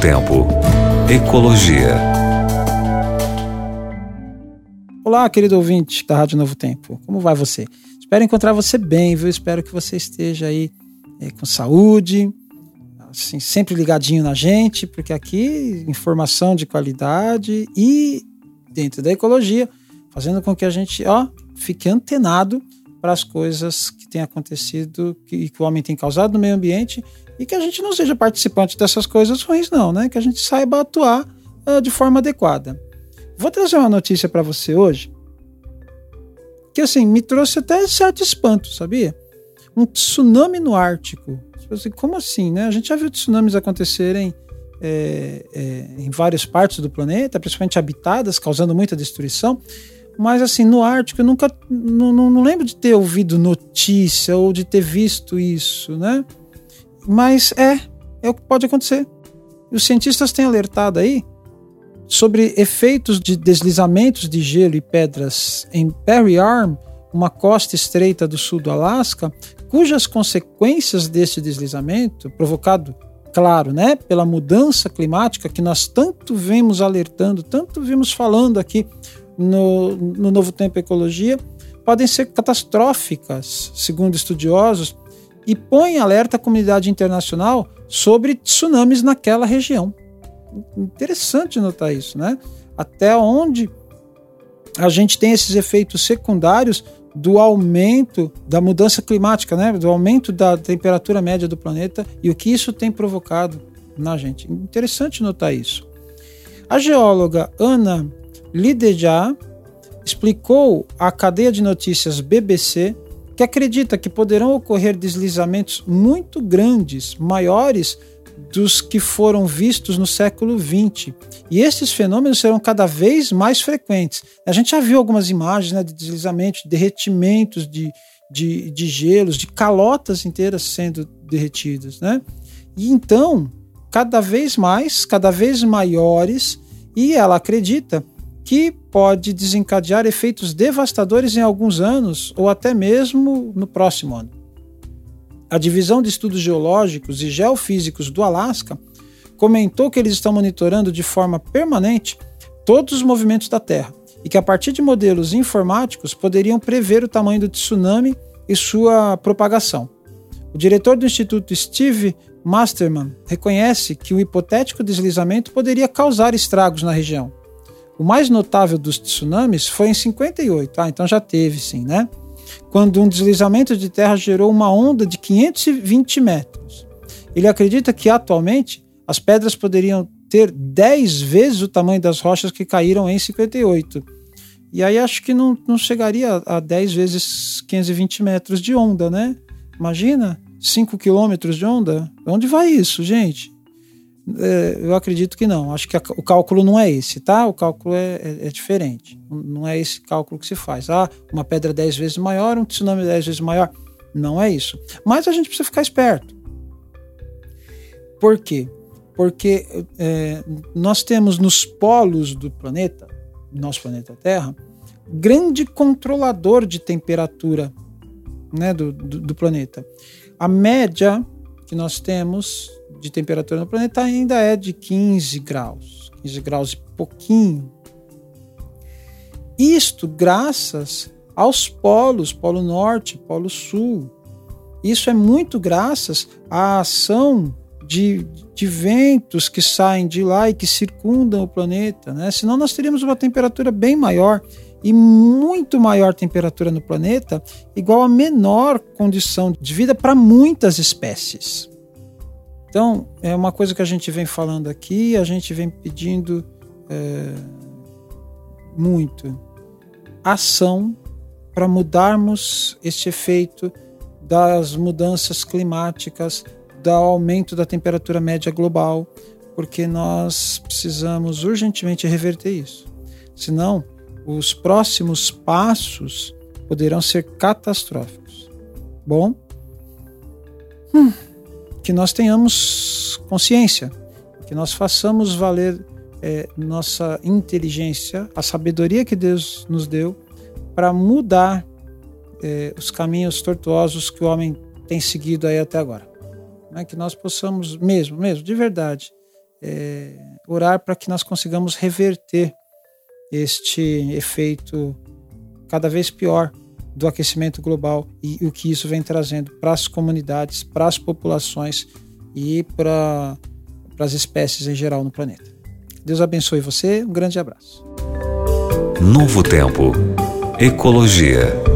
Tempo. Ecologia. Olá, querido ouvinte da Rádio Novo Tempo. Como vai você? Espero encontrar você bem, viu? Espero que você esteja aí é, com saúde, assim, sempre ligadinho na gente, porque aqui informação de qualidade e dentro da ecologia, fazendo com que a gente, ó, fique antenado para as coisas que têm acontecido que, que o homem tem causado no meio ambiente e que a gente não seja participante dessas coisas ruins, não, né? Que a gente saiba atuar uh, de forma adequada. Vou trazer uma notícia para você hoje que, assim, me trouxe até certo espanto, sabia? Um tsunami no Ártico. Tipo assim, como assim, né? A gente já viu tsunamis acontecerem é, é, em várias partes do planeta, principalmente habitadas, causando muita destruição. Mas assim, no Ártico eu nunca não, não, não, lembro de ter ouvido notícia ou de ter visto isso, né? Mas é, é o que pode acontecer. E os cientistas têm alertado aí sobre efeitos de deslizamentos de gelo e pedras em Perry Arm, uma costa estreita do sul do Alasca, cujas consequências deste deslizamento, provocado, claro, né, pela mudança climática que nós tanto vemos alertando, tanto vimos falando aqui no, no Novo Tempo Ecologia podem ser catastróficas, segundo estudiosos, e põem alerta à comunidade internacional sobre tsunamis naquela região. Interessante notar isso, né? Até onde a gente tem esses efeitos secundários do aumento da mudança climática, né? Do aumento da temperatura média do planeta e o que isso tem provocado na gente. Interessante notar isso. A geóloga Ana Lideja explicou à cadeia de notícias BBC que acredita que poderão ocorrer deslizamentos muito grandes, maiores dos que foram vistos no século XX. E esses fenômenos serão cada vez mais frequentes. A gente já viu algumas imagens né, de deslizamentos, de derretimentos de, de, de gelos, de calotas inteiras sendo derretidas. Né? E então, cada vez mais, cada vez maiores, e ela acredita que pode desencadear efeitos devastadores em alguns anos ou até mesmo no próximo ano. A Divisão de Estudos Geológicos e Geofísicos do Alasca comentou que eles estão monitorando de forma permanente todos os movimentos da Terra e que a partir de modelos informáticos poderiam prever o tamanho do tsunami e sua propagação. O diretor do Instituto Steve Masterman reconhece que o hipotético deslizamento poderia causar estragos na região o mais notável dos tsunamis foi em 58, ah, então já teve sim, né? Quando um deslizamento de terra gerou uma onda de 520 metros. Ele acredita que atualmente as pedras poderiam ter 10 vezes o tamanho das rochas que caíram em 58. E aí acho que não, não chegaria a 10 vezes 520 metros de onda, né? Imagina, 5 quilômetros de onda? Onde vai isso, gente? É, eu acredito que não. Acho que a, o cálculo não é esse, tá? O cálculo é, é, é, diferente. Não é esse cálculo que se faz. Ah, uma pedra 10 vezes maior, um tsunami 10 vezes maior. Não é isso. Mas a gente precisa ficar esperto. Por quê? Porque é, nós temos nos polos do planeta, nosso planeta Terra, grande controlador de temperatura né, do, do, do planeta. A média que nós temos de temperatura no planeta ainda é de 15 graus, 15 graus e pouquinho. Isto graças aos polos, Polo Norte, Polo Sul. Isso é muito graças à ação de, de ventos que saem de lá e que circundam o planeta. Né? Senão nós teríamos uma temperatura bem maior e muito maior temperatura no planeta, igual a menor condição de vida para muitas espécies. Então, é uma coisa que a gente vem falando aqui, a gente vem pedindo é, muito ação para mudarmos este efeito das mudanças climáticas, do aumento da temperatura média global, porque nós precisamos urgentemente reverter isso. Senão, os próximos passos poderão ser catastróficos. Bom? Hum que nós tenhamos consciência, que nós façamos valer é, nossa inteligência, a sabedoria que Deus nos deu para mudar é, os caminhos tortuosos que o homem tem seguido aí até agora. Né? Que nós possamos mesmo, mesmo, de verdade, é, orar para que nós consigamos reverter este efeito cada vez pior do aquecimento global e o que isso vem trazendo para as comunidades, para as populações e para as espécies em geral no planeta. Deus abençoe você, um grande abraço. Novo Tempo. Ecologia.